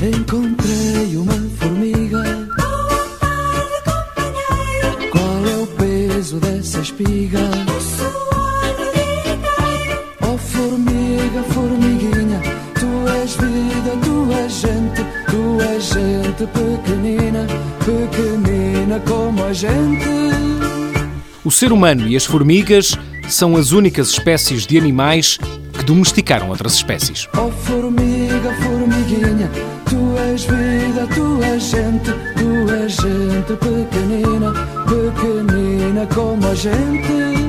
Encontrei uma formiga. Qual é o peso dessa espiga? Oh formiga, formiguinha, tu és vida, tu és gente, tu és gente pequenina, pequenina como a gente. O ser humano e as formigas são as únicas espécies de animais que domesticaram outras espécies. Oh formiga, formiguinha, tu és vida, tu és gente, tu és gente pequenina, pequenina como a gente.